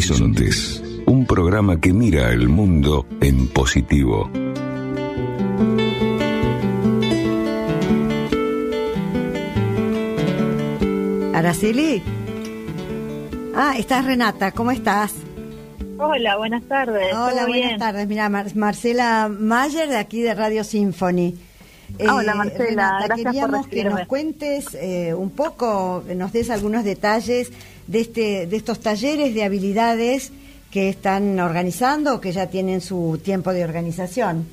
Horizontes, un programa que mira el mundo en positivo. Araceli. Ah, estás Renata, ¿cómo estás? Hola, buenas tardes. Hola, buenas tardes. Mira, Marcela Mayer de aquí de Radio Symphony. Ah, hola Marcela, Renata, queríamos que nos cuentes eh, un poco, nos des algunos detalles de este, de estos talleres de habilidades que están organizando o que ya tienen su tiempo de organización.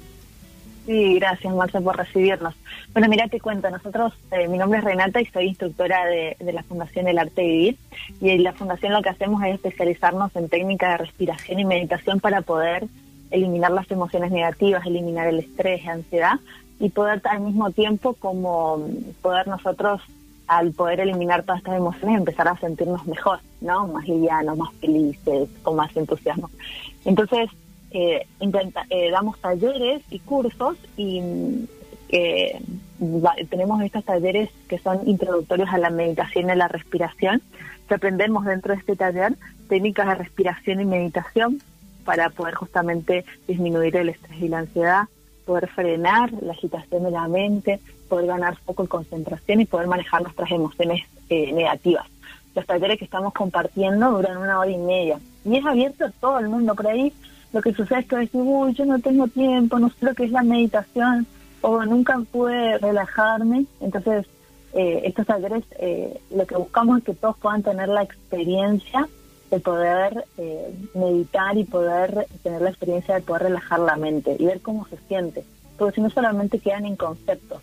Sí, gracias Marcela por recibirnos. Bueno, mira, te cuento, nosotros, eh, mi nombre es Renata y soy instructora de, de, la Fundación El Arte de Vivir y en la Fundación lo que hacemos es especializarnos en técnicas de respiración y meditación para poder eliminar las emociones negativas, eliminar el estrés, la ansiedad y poder al mismo tiempo como poder nosotros al poder eliminar todas estas emociones empezar a sentirnos mejor, ¿no? Más livianos, más felices, con más entusiasmo. Entonces, eh, eh, damos talleres y cursos y eh, tenemos estos talleres que son introductorios a la meditación y a la respiración, aprendemos dentro de este taller técnicas de respiración y meditación para poder justamente disminuir el estrés y la ansiedad, poder frenar la agitación de la mente, poder ganar foco y concentración y poder manejar nuestras emociones eh, negativas. Los talleres que estamos compartiendo duran una hora y media y es abierto a todo el mundo. Por ahí lo que sucede es que decir, uy, yo no tengo tiempo, no sé lo que es la meditación o nunca pude relajarme. Entonces, eh, estos talleres eh, lo que buscamos es que todos puedan tener la experiencia de poder eh, meditar y poder tener la experiencia de poder relajar la mente y ver cómo se siente, porque si no solamente quedan en conceptos.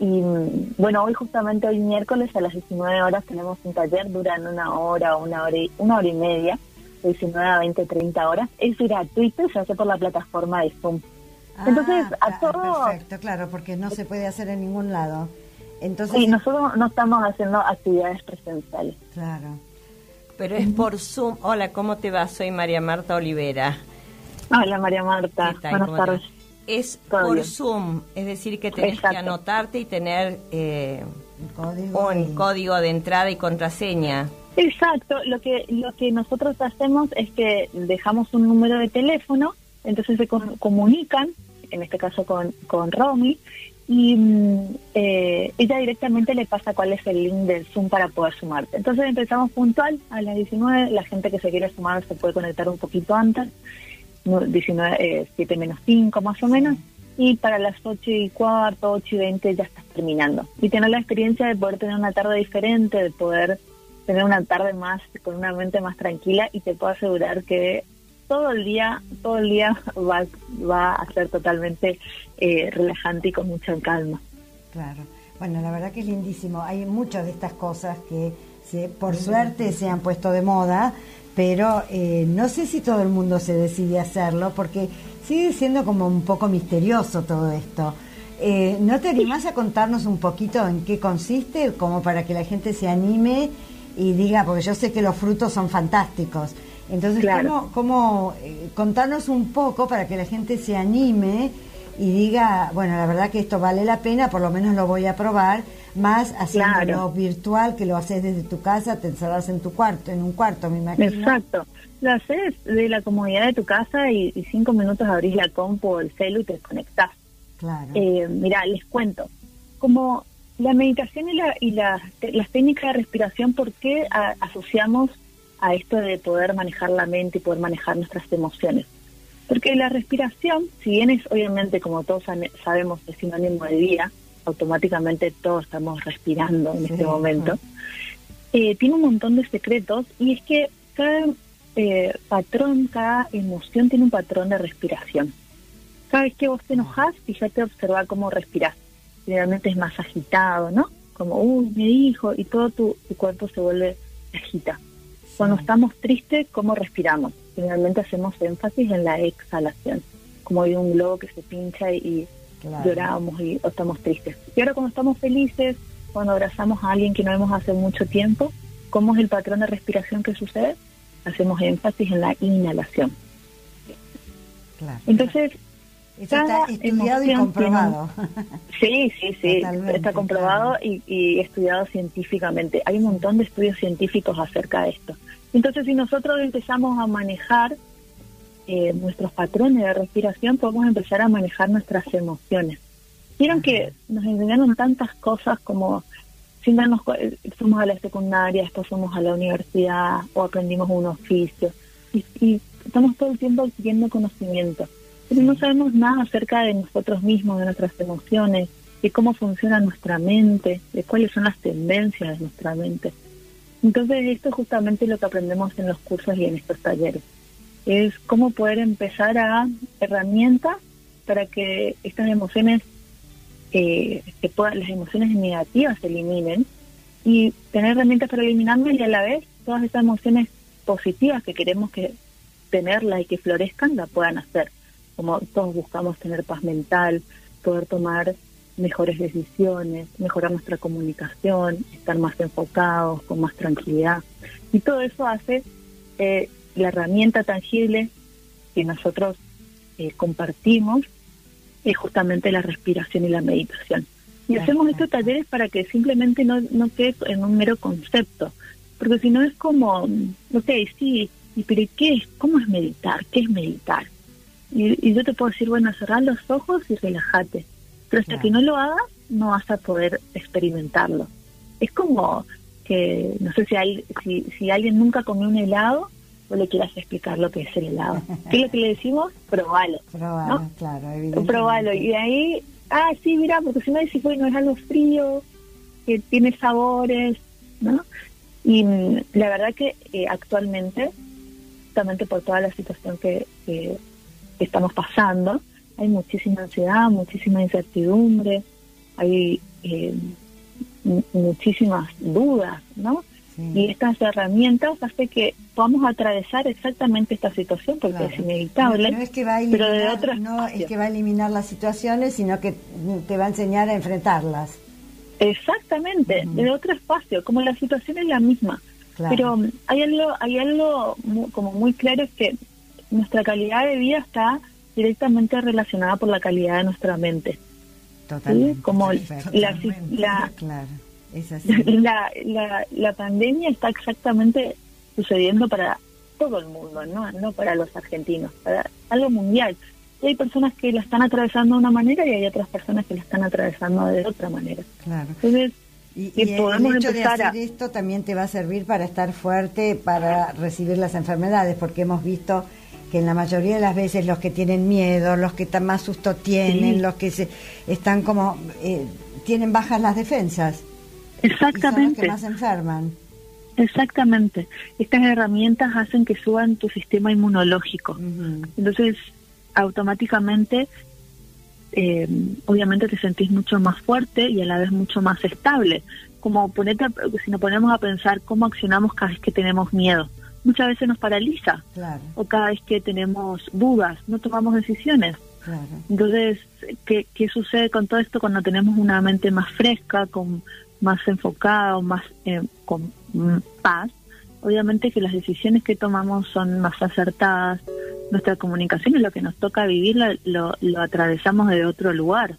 Y mm, bueno, hoy justamente hoy miércoles a las 19 horas tenemos un taller, duran una hora, una hora y, una hora y media, de 19 a 20, 30 horas. Es gratuito y se hace por la plataforma de Zoom. Ah, Entonces, a todo... Perfecto, claro, porque no se puede hacer en ningún lado. Entonces, sí, nosotros no estamos haciendo actividades presenciales. Claro. Pero es por Zoom. Hola, ¿cómo te va? Soy María Marta Olivera. Hola, María Marta. Buenas tardes. Es por Zoom, es decir, que tenés que anotarte y tener eh, código un código de entrada y contraseña. Exacto, lo que lo que nosotros hacemos es que dejamos un número de teléfono, entonces se comunican, en este caso con, con Romy, y mm, eh, ella directamente le pasa cuál es el link del Zoom para poder sumarte. Entonces empezamos puntual a las 19, la gente que se quiere sumar se puede conectar un poquito antes, 19, eh, 7 menos 5 más o menos, y para las 8 y cuarto, 8 y 20 ya estás terminando. Y tener la experiencia de poder tener una tarde diferente, de poder tener una tarde más con una mente más tranquila y te puedo asegurar que todo el día, todo el día va, va a ser totalmente eh, relajante y con mucha calma. Claro. Bueno, la verdad que es lindísimo. Hay muchas de estas cosas que se, por suerte se han puesto de moda, pero eh, no sé si todo el mundo se decide a hacerlo porque sigue siendo como un poco misterioso todo esto. Eh, ¿No te animás a contarnos un poquito en qué consiste, como para que la gente se anime y diga, porque yo sé que los frutos son fantásticos, entonces, ¿cómo, eh, contarnos un poco para que la gente se anime y diga, bueno, la verdad que esto vale la pena, por lo menos lo voy a probar, más haciéndolo virtual, que lo haces desde tu casa, te encerras en tu cuarto, en un cuarto, me imagino. Exacto. Lo haces de la comodidad de tu casa y, cinco minutos abrís la compu o el celu y te desconectás. Claro. Eh, mira, les cuento. Como la meditación y, la, y las técnicas de respiración, ¿por qué asociamos a esto de poder manejar la mente y poder manejar nuestras emociones. Porque la respiración, si bien es obviamente, como todos sabemos, es sinónimo de vida, automáticamente todos estamos respirando en este momento, eh, tiene un montón de secretos y es que cada eh, patrón, cada emoción tiene un patrón de respiración. Cada vez que vos te enojas, fíjate observar cómo respirás. Generalmente es más agitado, ¿no? Como, uy, me dijo, y todo tu, tu cuerpo se vuelve agita. Cuando estamos tristes, ¿cómo respiramos? Generalmente hacemos énfasis en la exhalación, como hay un globo que se pincha y lloramos y o estamos tristes. Y ahora cuando estamos felices, cuando abrazamos a alguien que no vemos hace mucho tiempo, ¿cómo es el patrón de respiración que sucede? Hacemos énfasis en la inhalación. Entonces, está estudiado y comprobado. Sí, sí, sí, está comprobado y, y, estudiado científicamente. Hay un montón de estudios científicos acerca de esto. Entonces, si nosotros empezamos a manejar eh, nuestros patrones de respiración, podemos empezar a manejar nuestras emociones. Vieron que nos enseñaron tantas cosas como sin darnos eh, fuimos a la secundaria, después fuimos a la universidad o aprendimos un oficio y, y estamos todo el tiempo adquiriendo conocimiento, pero no sabemos nada acerca de nosotros mismos, de nuestras emociones, de cómo funciona nuestra mente, de cuáles son las tendencias de nuestra mente. Entonces esto es justamente lo que aprendemos en los cursos y en estos talleres. Es cómo poder empezar a herramientas para que estas emociones, eh, puedan, las emociones negativas se eliminen y tener herramientas para eliminarlas y a la vez todas esas emociones positivas que queremos que tenerlas y que florezcan la puedan hacer. Como todos buscamos tener paz mental, poder tomar mejores decisiones, mejorar nuestra comunicación, estar más enfocados, con más tranquilidad. Y todo eso hace eh, la herramienta tangible que nosotros eh, compartimos es justamente la respiración y la meditación. Y hacemos estos talleres para que simplemente no, no quede en un mero concepto, porque si no es como, ok, sí, ¿y pero qué es? ¿Cómo es meditar? ¿Qué es meditar? Y, y yo te puedo decir, bueno, cerrar los ojos y relájate pero hasta que no lo hagas no vas a poder experimentarlo. Es como que, no sé si, hay, si, si alguien nunca comió un helado, o le quieras explicar lo que es el helado. ¿Qué es lo que le decimos? Probalo. Probalo, claro, Probalo. Y ahí, ah, sí, mira, porque si no dices, bueno, es algo frío, que tiene sabores, ¿no? Y mm, la verdad que eh, actualmente, justamente por toda la situación que, que estamos pasando, hay muchísima ansiedad, muchísima incertidumbre, hay eh, muchísimas dudas, ¿no? Y estas herramientas hacen que podamos atravesar exactamente esta situación porque es inevitable. No, es que va a eliminar, pero de no es que va a eliminar las situaciones, sino que te va a enseñar a enfrentarlas. Exactamente, de otro espacio, como la situación es la misma. Pero hay algo, hay algo como muy claro es que nuestra calidad de vida está directamente relacionada por la calidad de nuestra mente. Totalmente. Como la, la, claro, la, la, la, pandemia está exactamente sucediendo para todo el mundo, ¿no? No para los argentinos, para algo mundial. Y hay personas que la están atravesando de una manera y hay otras personas que la están atravesando de otra manera. Claro. Entonces, y, podemos el hecho de hacer esto también te va a servir para estar fuerte, para recibir las enfermedades, porque hemos visto que en la mayoría de las veces los que tienen miedo, los que más susto tienen, los que se, están como, eh, tienen bajas las defensas. Exactamente. son los que más enferman. Exactamente. Estas herramientas hacen que suban tu sistema inmunológico. Entonces, automáticamente, eh, obviamente te sentís mucho más fuerte y a la vez mucho más estable. Como ponete, si nos ponemos a pensar cómo accionamos cada vez que tenemos miedo muchas veces nos paraliza. O cada vez que tenemos dudas, no tomamos decisiones. Entonces, ¿qué, ¿qué sucede con todo esto cuando tenemos una mente más fresca, con más enfocada, o más eh, con paz? Obviamente que las decisiones que tomamos son más acertadas, nuestra comunicación y lo que nos toca vivir lo, lo atravesamos de otro lugar.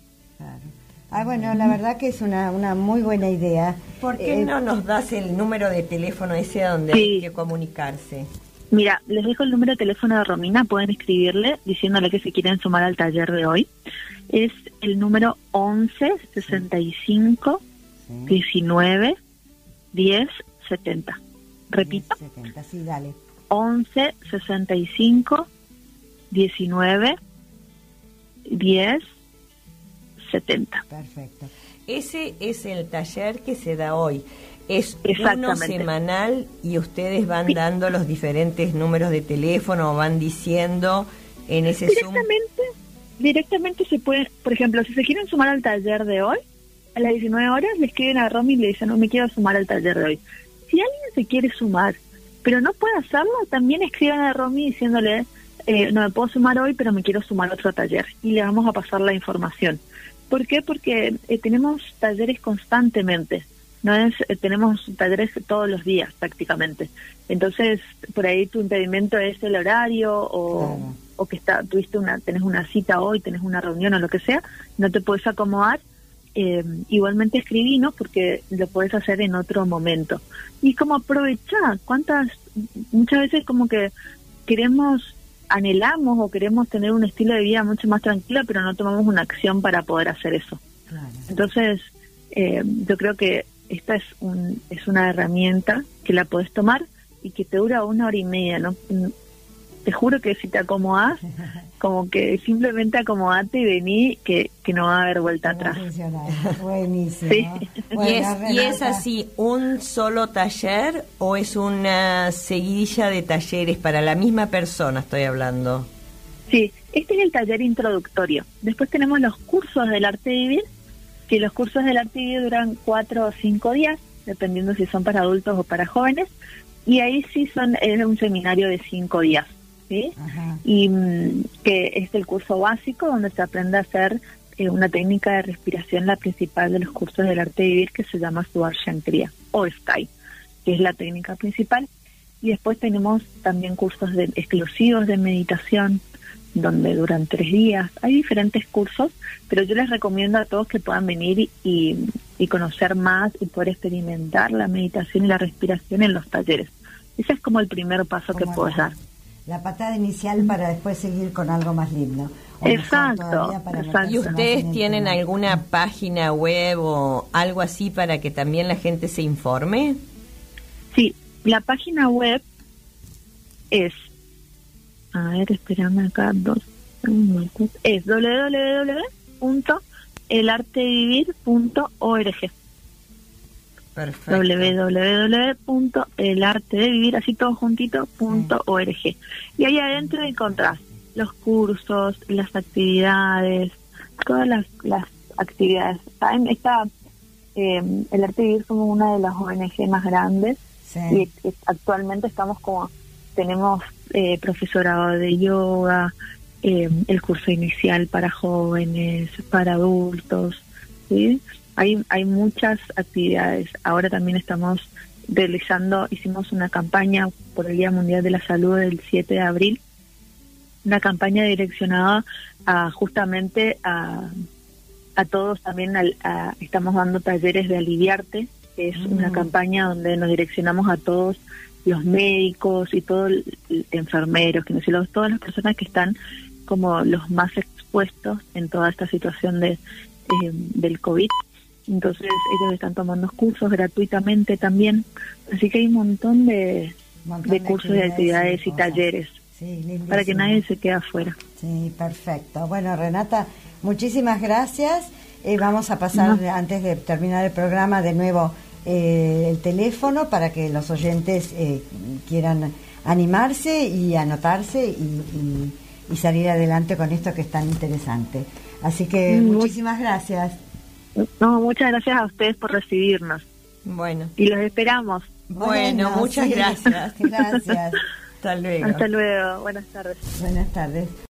Ah, bueno, la verdad que es una, una muy buena idea. ¿Por qué eh, no nos das el número de teléfono ese a donde hay que comunicarse? Mira, les dejo el número de teléfono de Romina, pueden escribirle diciéndole que se quieren sumar al taller de hoy. Es el número 11 65 19 10 70. Repito. 70, sí, dale. 11 65 19 10 70. Perfecto. Ese es el taller que se da hoy. Es uno semanal y ustedes van dando los diferentes números de teléfono, van diciendo en ese directamente, Directamente se puede, por ejemplo, si se quieren sumar al taller de hoy, a las 19 horas le escriben a Romy y le dicen, no me quiero sumar al taller de hoy. Si alguien se quiere sumar, pero no puede hacerlo, también escriban a Romy diciéndole, eh, no me puedo sumar hoy, pero me quiero sumar a otro taller. Y le vamos a pasar la información. ¿Por qué? Porque eh, tenemos talleres constantemente. No es, eh, tenemos talleres todos los días prácticamente. Entonces, por ahí tu impedimento es el horario o, o que está, tuviste una, tenés una cita hoy, tenés una reunión o lo que sea, no te puedes acomodar. eh, igualmente escribinos porque lo puedes hacer en otro momento. Y como aprovechar, cuántas, muchas veces como que queremos, anhelamos o queremos tener un estilo de vida mucho más tranquila, pero no tomamos una acción para poder hacer eso. Entonces, eh, yo creo que esta es, un, es una herramienta que la puedes tomar y que te dura una hora y media, ¿no? Te juro que si te acomodas, como que simplemente acomodate y vení, que, que no va a haber vuelta atrás. Buenísimo. ¿Y, es, así un solo taller o es una seguidilla de talleres para la misma persona, estoy hablando? Sí, este es el taller introductorio. Después tenemos los cursos del arte de vivir, que los cursos del arte de vivir duran cuatro o cinco días, dependiendo si son para adultos o para jóvenes, y ahí sí son es un seminario de cinco días. ¿Sí? Y mm, que es el curso básico donde se aprende a hacer eh, una técnica de respiración, la principal de los cursos del arte de vivir, que se llama Suarshankriya o Sky, que es la técnica principal. Y después tenemos también cursos de, exclusivos de meditación, donde duran tres días. Hay diferentes cursos, pero yo les recomiendo a todos que puedan venir y, y conocer más y poder experimentar la meditación y la respiración en los talleres. Ese es como el primer paso que puedes dar la patada inicial para después seguir con algo más lindo. Exacto, ¿Y ustedes tienen alguna página web o algo así para que también la gente se informe? Sí, la página web es, a ver, espérame acá, dos, es www.elartevivir.org www.elartedevivir, así todo juntito, punto org. Y ahí adentro encontrás los cursos, las actividades, todas las, las actividades. Está, eh, el arte de vivir somos una de las ONG más grandes y, actualmente estamos como, tenemos eh, profesorado de yoga, eh, el curso inicial para jóvenes, para adultos, ¿sí? Hay, hay muchas actividades. Ahora también estamos realizando, hicimos una campaña por el Día Mundial de la Salud del 7 de abril, una campaña direccionada a justamente a, a todos también, estamos dando talleres de aliviarte, que es una mm. campaña donde nos direccionamos a todos los médicos y todos enfermeros, que no todas las personas que están como los más expuestos en toda esta situación de eh, del COVID entonces ellos están tomando cursos gratuitamente también. Así que hay un montón de, de, cursos, de actividades y, talleres para que nadie se quede afuera. Sí, perfecto. Bueno, Renata, muchísimas gracias. Eh, vamos a pasar, antes de terminar el programa, de nuevo eh, el teléfono para que los oyentes eh, quieran animarse y anotarse y, y, salir adelante con esto que es tan interesante. Así que mm, muchísimas gracias. No, muchas gracias a ustedes por recibirnos. Bueno. Y los esperamos. Bueno, muchas gracias. Gracias. Hasta luego. Hasta luego. Buenas tardes. Buenas tardes.